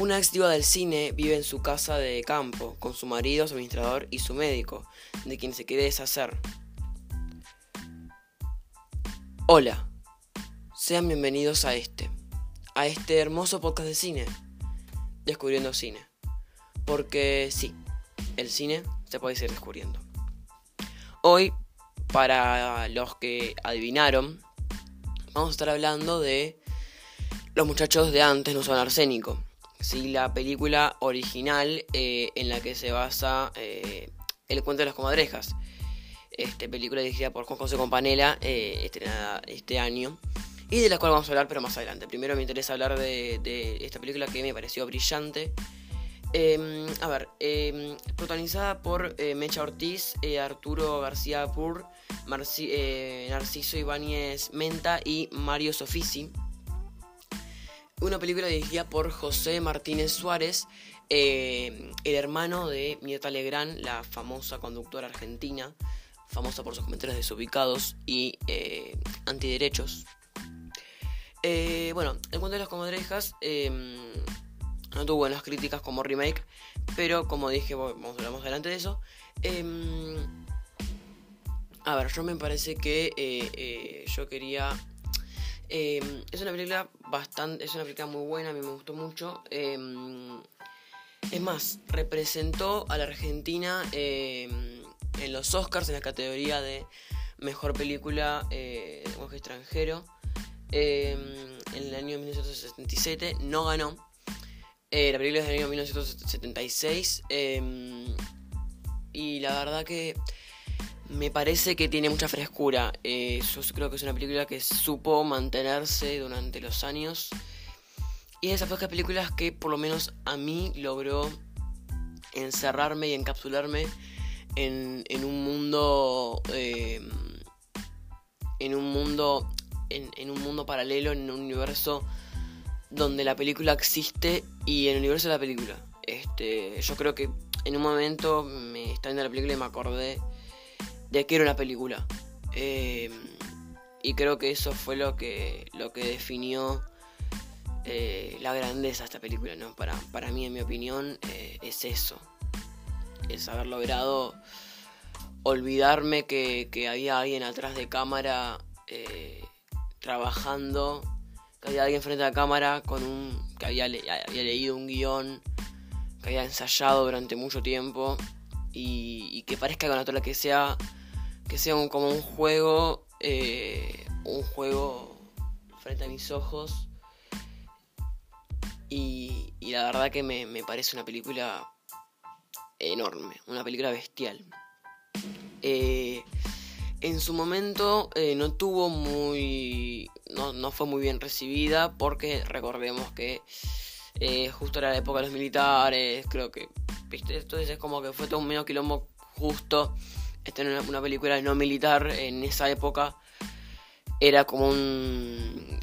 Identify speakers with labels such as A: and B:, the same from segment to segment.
A: Una ex del cine vive en su casa de campo con su marido, su administrador y su médico, de quien se quiere deshacer. Hola, sean bienvenidos a este, a este hermoso podcast de cine, Descubriendo Cine. Porque sí, el cine se puede ir descubriendo. Hoy, para los que adivinaron, vamos a estar hablando de Los muchachos de antes no son arsénico. Sí, la película original eh, en la que se basa eh, El cuento de las comadrejas. Este, película dirigida por Juan José Companela, eh, estrenada este año. Y de la cual vamos a hablar, pero más adelante. Primero me interesa hablar de, esta película que me pareció brillante. Em, a ver, em, protagonizada por Mecha Ortiz, Arturo García Pur, Narciso Ibáñez Menta y Mario Sofisi. Una película dirigida por José Martínez Suárez, el hermano de Mirta Legrand, la famosa conductora argentina, famosa por sus comentarios desubicados y antiderechos. bueno, en cuanto a las comadrejas, no tuvo buenas críticas como remake, pero como dije, vamos a hablar adelante de eso. A ver, yo me parece que eh, eh, yo quería... Em, es una película bastante... Es una película muy buena, a mí me gustó mucho. Em, es más, representó a la Argentina en los Oscars en la categoría de Mejor Película eh, extranjero. en el año 1977 no ganó eh, la película es del año 1976. Em, y la verdad que me parece que tiene mucha frescura. Eh, yo creo que es una película que supo mantenerse durante los años. Y es de esas pocas películas que por lo menos a mí logró encerrarme y encapsularme en, en un mundo. Em, en un mundo. en un mundo paralelo, en un universo donde la película existe y en el universo de la película. Este, yo creo que en un momento me estaba viendo la película y me acordé de que era una película. Em, y creo que eso fue lo que, lo que definió eh, la grandeza de esta película, ¿no? Para, para mí, en mi opinión, eh, es eso. Es haber logrado olvidarme que, que había alguien atrás de cámara eh, trabajando que había alguien frente a la cámara con un que había, leído un guion, que había ensayado durante mucho tiempo y, que parezca con la que sea que sea como un juego eh, un juego frente a mis ojos y, y la verdad que me, parece una película enorme, una película bestial. Eh, en su momento eh, no tuvo muy no, fue muy bien recibida porque recordemos que justo era la época de los militares, creo que, ¿viste? Entonces es como que fue todo un medio quilombo justo tener una, película no militar en esa época. Era como un...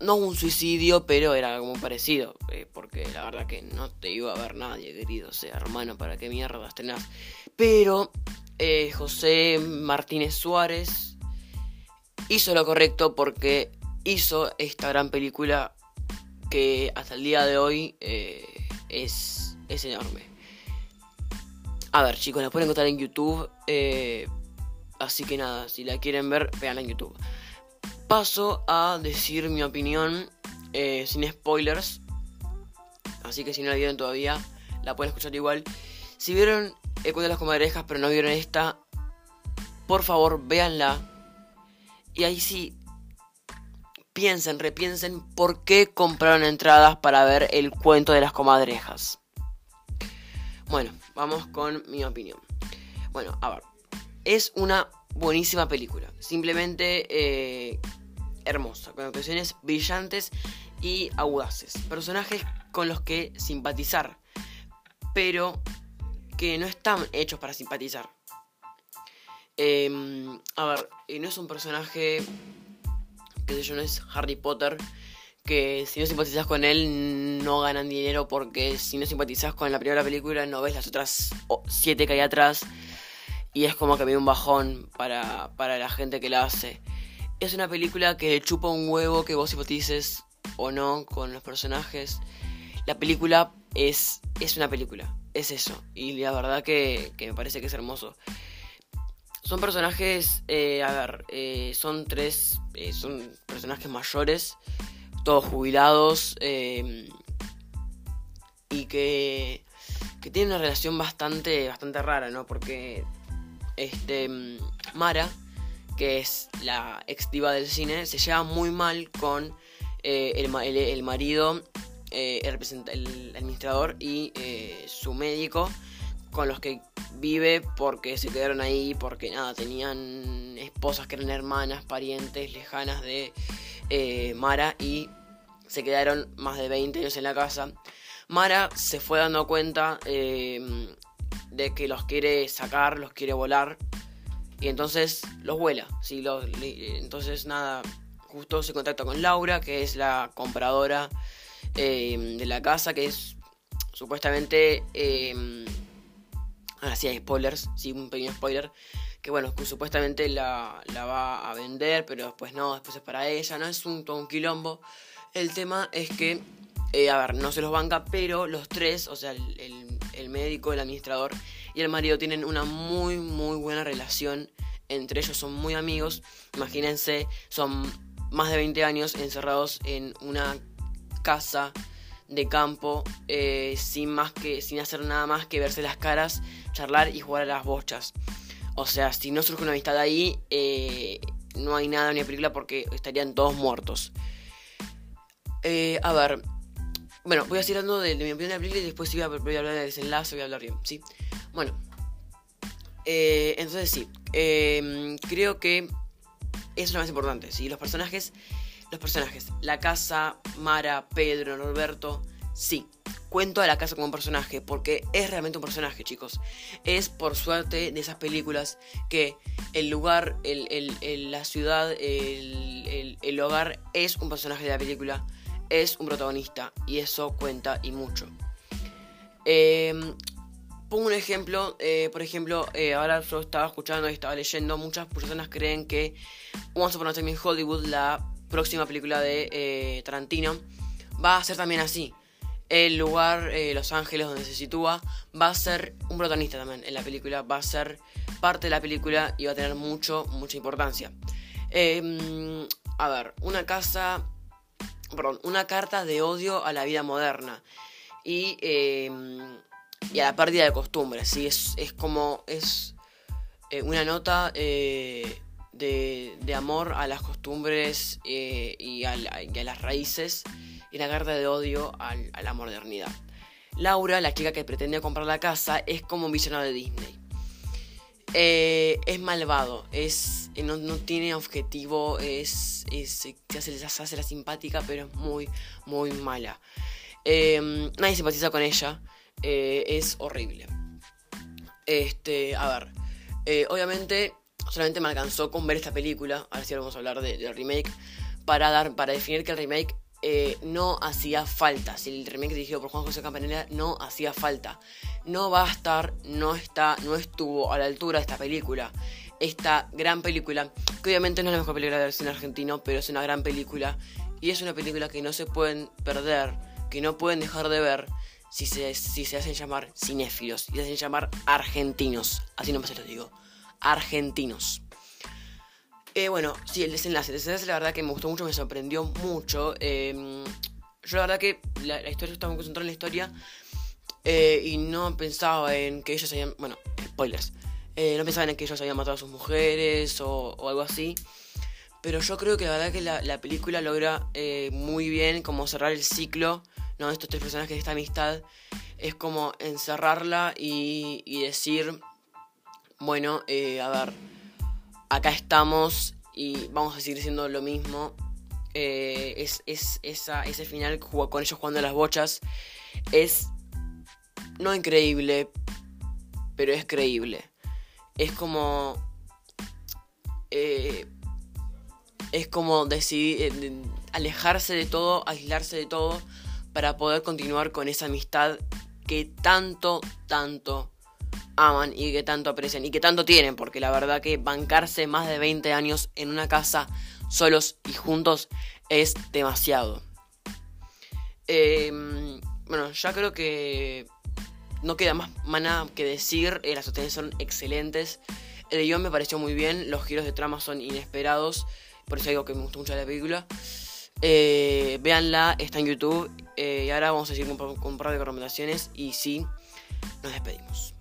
A: No un suicidio, pero era como parecido. Eh, porque la verdad que no te iba a ver nadie, querido. O sea, hermano, ¿para qué mierda tenés? Pero eh, José Martínez Suárez hizo lo correcto porque hizo esta gran película que hasta el día de hoy eh, es, es enorme. A ver, chicos, la pueden encontrar en YouTube. Eh, así que nada, si la quieren ver, veanla en YouTube. Paso a decir mi opinión eh, sin spoilers. Así que si no la vieron todavía, la pueden escuchar igual. Si vieron El de las comadrejas, pero no vieron esta, por favor, véanla y ahí sí, piensen, repiensen por qué compraron entradas para ver el cuento de las comadrejas. Bueno, vamos con mi opinión. Bueno, a ver, es una buenísima película, simplemente eh, hermosa, con actuaciones brillantes y audaces, personajes con los que simpatizar, pero que no están hechos para simpatizar. Em, a ver, no es un personaje, que sé yo, no es Harry Potter, que si no simpatizas con él no ganan dinero porque si no simpatizas con la primera película no ves las otras siete que hay atrás y es como que me un bajón para, para la gente que la hace. Es una película que chupa un huevo que vos simpatices o no con los personajes. la película es, es una película, es eso. Y la verdad que, me parece que es hermoso. Son personajes, eh, a ver, eh, son tres, eh, son personajes mayores, todos jubilados, y que, que tienen una relación bastante, bastante rara, ¿no? Porque este, Mara, que es la ex diva del cine, se lleva muy mal con el, el marido eh, el, el, administrador y eh, su médico con los que vive porque se quedaron ahí, porque nada, tenían esposas que eran hermanas, parientes lejanas de eh, Mara y se quedaron más de 20 años en la casa. Mara se fue dando cuenta de que los quiere sacar, los quiere volar y entonces los vuela. ¿sí? entonces nada, justo se contacta con Laura, que es la compradora eh, de la casa, que es supuestamente... Eh, ahora sí hay spoilers, sí, un pequeño spoiler. Que bueno, supuestamente la, va a vender, pero después no, después es para ella, no es un, todo quilombo. El tema es que, eh, a ver, no se los banca, pero los tres, o sea, el, el, médico, el administrador y el marido tienen una muy, muy buena relación. Entre ellos son muy amigos. Imagínense, son más de 20 años encerrados en una casa de campo eh, sin más que sin hacer nada más que verse las caras, charlar y jugar a las bochas. O sea, si no surge una amistad ahí, eh, no hay nada en la película porque estarían todos muertos. Eh, a ver, bueno, voy a seguir hablando de, mi opinión de la película y después voy a, voy a hablar del desenlace, voy a hablar bien, ¿sí? Bueno, entonces sí, creo que eso es lo más importante, ¿sí? Los personajes los personajes. La casa, Mara, Pedro, Norberto. Sí, cuento a la casa como un personaje, porque es realmente un personaje, chicos. Es por suerte de esas películas que el lugar, el, la ciudad, el, hogar es un personaje de la película, es un protagonista, y eso cuenta y mucho. Em, pongo un ejemplo, eh, por ejemplo, eh, ahora yo estaba escuchando y estaba leyendo, muchas personas creen que Once Upon a Time in Hollywood, la próxima película de eh, Tarantino, va a ser también así. El lugar, eh, Los Ángeles, donde se sitúa, va a ser un protagonista también en la película, va a ser parte de la película y va a tener mucho, mucha importancia. Em, a ver, una casa, perdón, una carta de odio a la vida moderna y, em, y a la pérdida de costumbres, ¿sí? es, es como, es eh, una nota de, amor a las costumbres eh, y, a las raíces y la carta de odio a la modernidad. Laura, la chica que pretende comprar la casa, es como un visionario de Disney. Eh, es malvado, es, eh, no, tiene objetivo, es, se, hace, se hace la simpática, pero es muy, muy mala. nadie simpatiza con ella, es horrible. Este, a ver, obviamente solamente me alcanzó con ver esta película, ahora sí vamos a hablar del remake, para, dar, para definir que el remake eh, no hacía falta. Si el remake dirigido por Juan José Campanella no hacía falta. No va a estar, no está, no estuvo a la altura de esta película. Esta gran película, que obviamente no es la mejor película del cine argentino, pero es una gran película. Y es una película que no se pueden perder, que no pueden dejar de ver si se, si se hacen llamar cinéfilos y se hacen llamar argentinos. Así no se los digo argentinos. Eh, bueno, sí, el desenlace. El desenlace la verdad que me gustó mucho, me sorprendió mucho. Em, yo la verdad que la, historia estaba muy concentrada en la historia eh, y no pensaba en que ellos habían... Bueno, spoilers. Eh, no pensaba en que ellos habían matado a sus mujeres o, algo así. Pero yo creo que la verdad que la, película logra muy bien como cerrar el ciclo ¿no? estos tres personajes de esta amistad. Es como encerrarla y, y decir bueno, eh, a ver, acá estamos y vamos a seguir siendo lo mismo. Eh, es, ese final con ellos jugando las bochas es no increíble, pero es creíble. Es como... Eh, es como decidir alejarse de todo, aislarse de todo para poder continuar con esa amistad que tanto, tanto aman y que tanto aprecian y que tanto tienen, porque la verdad que bancarse más de 20 años en una casa solos y juntos es demasiado. Em, bueno, ya creo que no queda más, nada que decir. Eh, las actuaciones son excelentes. El guion me pareció muy bien. Los giros de trama son inesperados. Por eso digo que me gustó mucho la película. Eh, véanla, está en YouTube. Eh, y ahora vamos a seguir con, con un par de recomendaciones. Y sí, nos despedimos.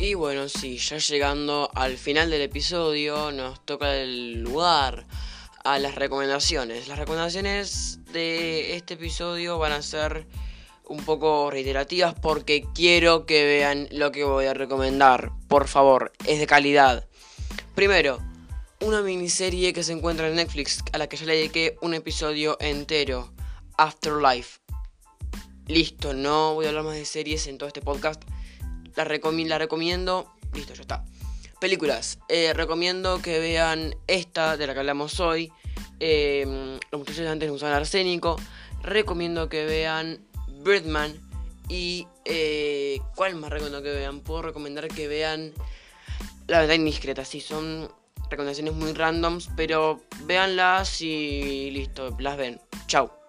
A: Y bueno, sí, ya llegando al final del episodio, nos toca el lugar a las recomendaciones. Las recomendaciones de este episodio van a ser un poco reiterativas porque quiero que vean lo que voy a recomendar. Por favor, es de calidad. Primero, una miniserie que se encuentra en Netflix a la que ya le dediqué un episodio entero. Afterlife. Listo, no voy a hablar más de series en todo este podcast la, la recomiendo. Listo, ya está. Películas. Eh, recomiendo que vean esta de la que hablamos hoy. Eh, los muchachos antes usaban arsénico. Recomiendo que vean Birdman. Y eh, ¿cuál más recomiendo que vean? Puedo recomendar que vean La verdad indiscreta. Sí, son recomendaciones muy randoms. Pero véanlas y listo, las ven. Chao.